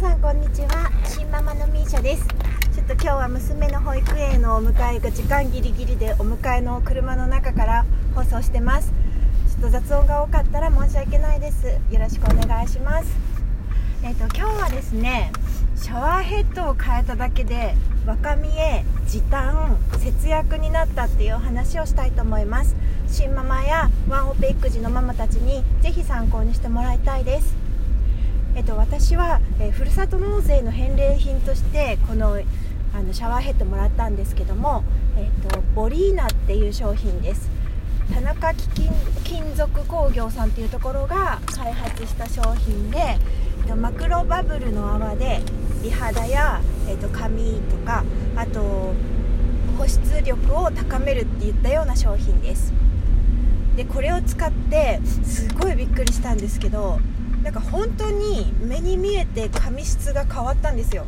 さんこんにちは。新ママのミーシャです。ちょっと今日は娘の保育園のお迎えが時間ギリギリでお迎えの車の中から放送してます。ちょっと雑音が多かったら申し訳ないです。よろしくお願いします。えっ、ー、と今日はですねシャワーヘッドを変えただけで若見え時短節約になったっていう話をしたいと思います。新ママやワンオペ育児のママたちにぜひ参考にしてもらいたいです。えっと、私は、え、ふるさと納税の返礼品としてこのあのシャワーヘッドもらったんですけども、えっと、ボリーナっていう商品です。田中貴金金属工業さんっていうところが開発した商品で、えっと、マクロバブルの泡で美肌や、えっと、髪とかあと保湿力を高めるっていったような商品です。でこれを使ってすごいびっくりしたんですけどなんか本当に目に見えて髪質が変わったんですよ。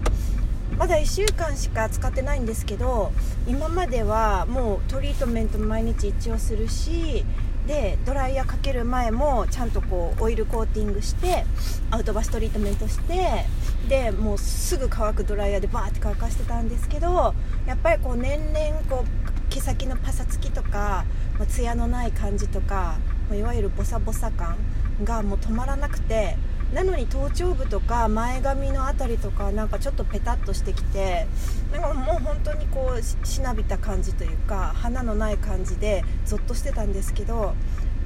まだ1週間しか使ってないんですけど今まではもうトリートメント毎日一応するしでドライヤーかける前もちゃんとこうオイルコーティングしてアウトバストリートメントしてでもうすぐ乾くドライヤーでバーって乾かしてたんですけどやっぱりこう年々こう毛先のパサつきとかツヤのない感じとかいわゆるボサボサ感がもう止まらなくてなのに頭頂部とか前髪の辺りとかなんかちょっとペタッとしてきてなんかもう本当にこうしなびた感じというか花のない感じでゾッとしてたんですけど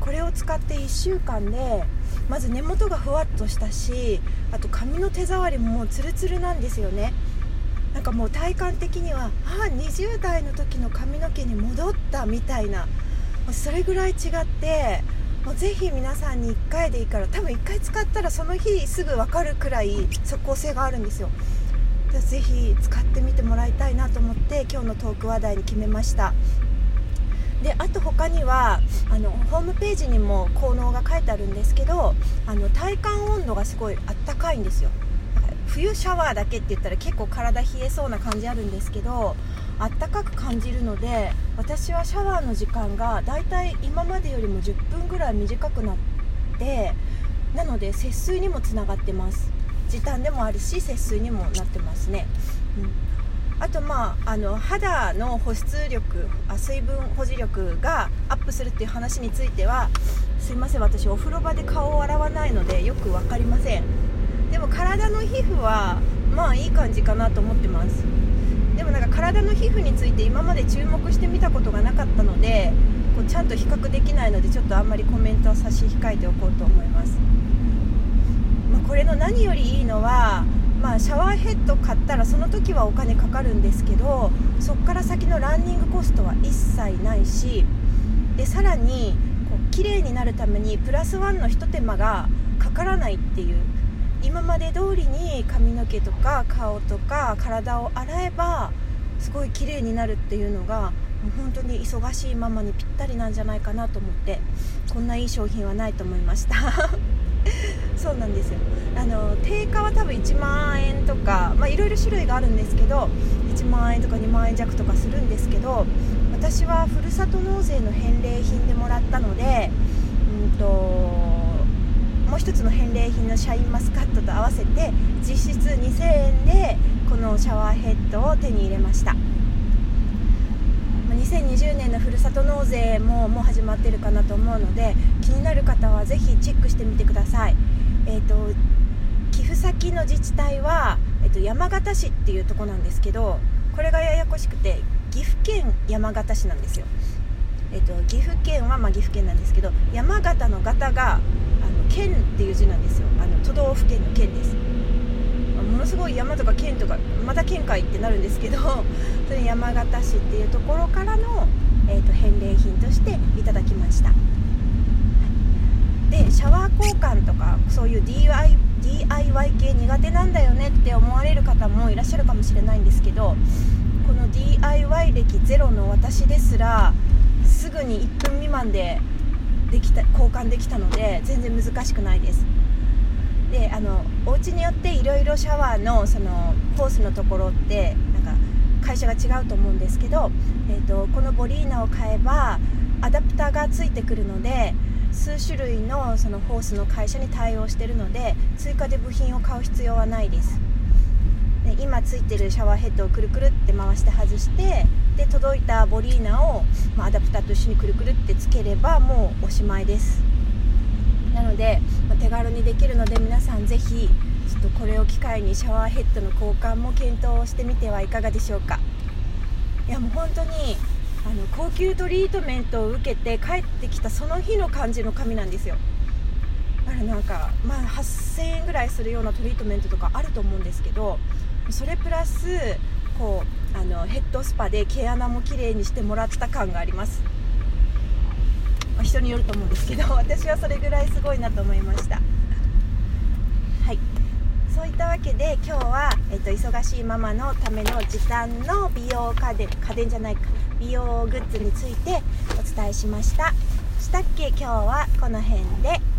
これを使って1週間でまず根元がふわっとしたしあと髪の手触りももうツルツルなんですよね。なんかもう体感的にはああ20代の時の髪の毛に戻ったみたいなそれぐらい違ってもうぜひ皆さんに1回でいいから多分1回使ったらその日すぐ分かるくらい即効性があるんですよ。ぜひ使ってみてもらいたいなと思って今日のトーク話題に決めました。であと他にはあのホームページにも効能が書いてあるんですけどあの体感温度がすごいあったかいんですよ。冬シャワーだけって言ったら結構体冷えそうな感じあるんですけどあったかく感じるので私はシャワーの時間がだいたい今までよりも10分ぐらい短くなってなので節水にもつながってます。時短でもあるし節水にもなってますね、うん、あとまああの肌の保湿力あ水分保持力がアップするっていう話についてはすいません私お風呂場で顔を洗わないのでよく分かりません。でも体の皮膚はまあいい感じかなと思ってます。でもなんか体の皮膚について今まで注目してみたことがなかったのでこうちゃんと比較できないのでちょっとあんまりコメントを差し控えておこうと思います、まあ、これの何よりいいのは、まあ、シャワーヘッド買ったらその時はお金かかるんですけどそこから先のランニングコストは一切ないしでさらにこう綺麗になるためにプラスワンのひと手間がかからないっていう今まで通りに髪の毛とか顔とか体を洗えばすごい綺麗になるっていうのがもう本当に忙しいママにぴったりなんじゃないかなと思ってこんないい商品はないと思いました。そうなんですよ。あの定価は多分1万円とかいろいろ種類があるんですけど1万円とか2万円弱とかするんですけど私はふるさと納税の返礼品でもらったのでうんともう一つの返礼品のシャインマスカットと合わせて実質2000円でこのシャワーヘッドを手に入れました。2020年のふるさと納税ももう始まってるかなと思うので気になる方はぜひチェックしてみてください、えーと、寄付先の自治体は、えーと山形市っていうとこなんですけどこれがややこしくて岐阜県山形市なんですよ。えっと、岐阜県はまあ岐阜県なんですけど山形の形が県っていう字なんですよ。あの都道府県の県です。ものすごい山とか県とかまた県会ってなるんですけど それ山形市っていうところからの、えっと、返礼品としていただきました。でシャワー交換とかそういう DIY, DIY 系苦手なんだよねって思われる方もいらっしゃるかもしれないんですけどこの DIY 歴ゼロの私ですらすぐに1分未満でできた交換できたので全然難しくないです。であのお家によっていろいろシャワーのそのホースのところってなんか会社が違うと思うんですけど、えーと、このボリーナを買えばアダプターがついてくるので数種類のそのホースの会社に対応してるので追加で部品を買う必要はないです。今ついてるシャワーヘッドをくるくるって回して外してで届いたボリーナを、まあ、アダプターと一緒にくるくるってつければもうおしまいです。なので、まあ、手軽にできるので皆さんぜひちょっとこれを機会にシャワーヘッドの交換も検討してみてはいかがでしょうか。いやもう本当にあの高級トリートメントを受けて帰ってきたその日の感じの髪なんですよ。あれなんか、まあ、8000円ぐらいするようなトリートメントとかあると思うんですけどそれプラスこうあのヘッドスパで毛穴も綺麗にしてもらった感があります。まあ、人によると思うんですけど 私はそれぐらいすごいなと思いました。はい。そういったわけで今日は、えっと、忙しいママのための時短の美容家電家電じゃないか。美容グッズについてお伝えしました。したっけ？今日はこの辺で。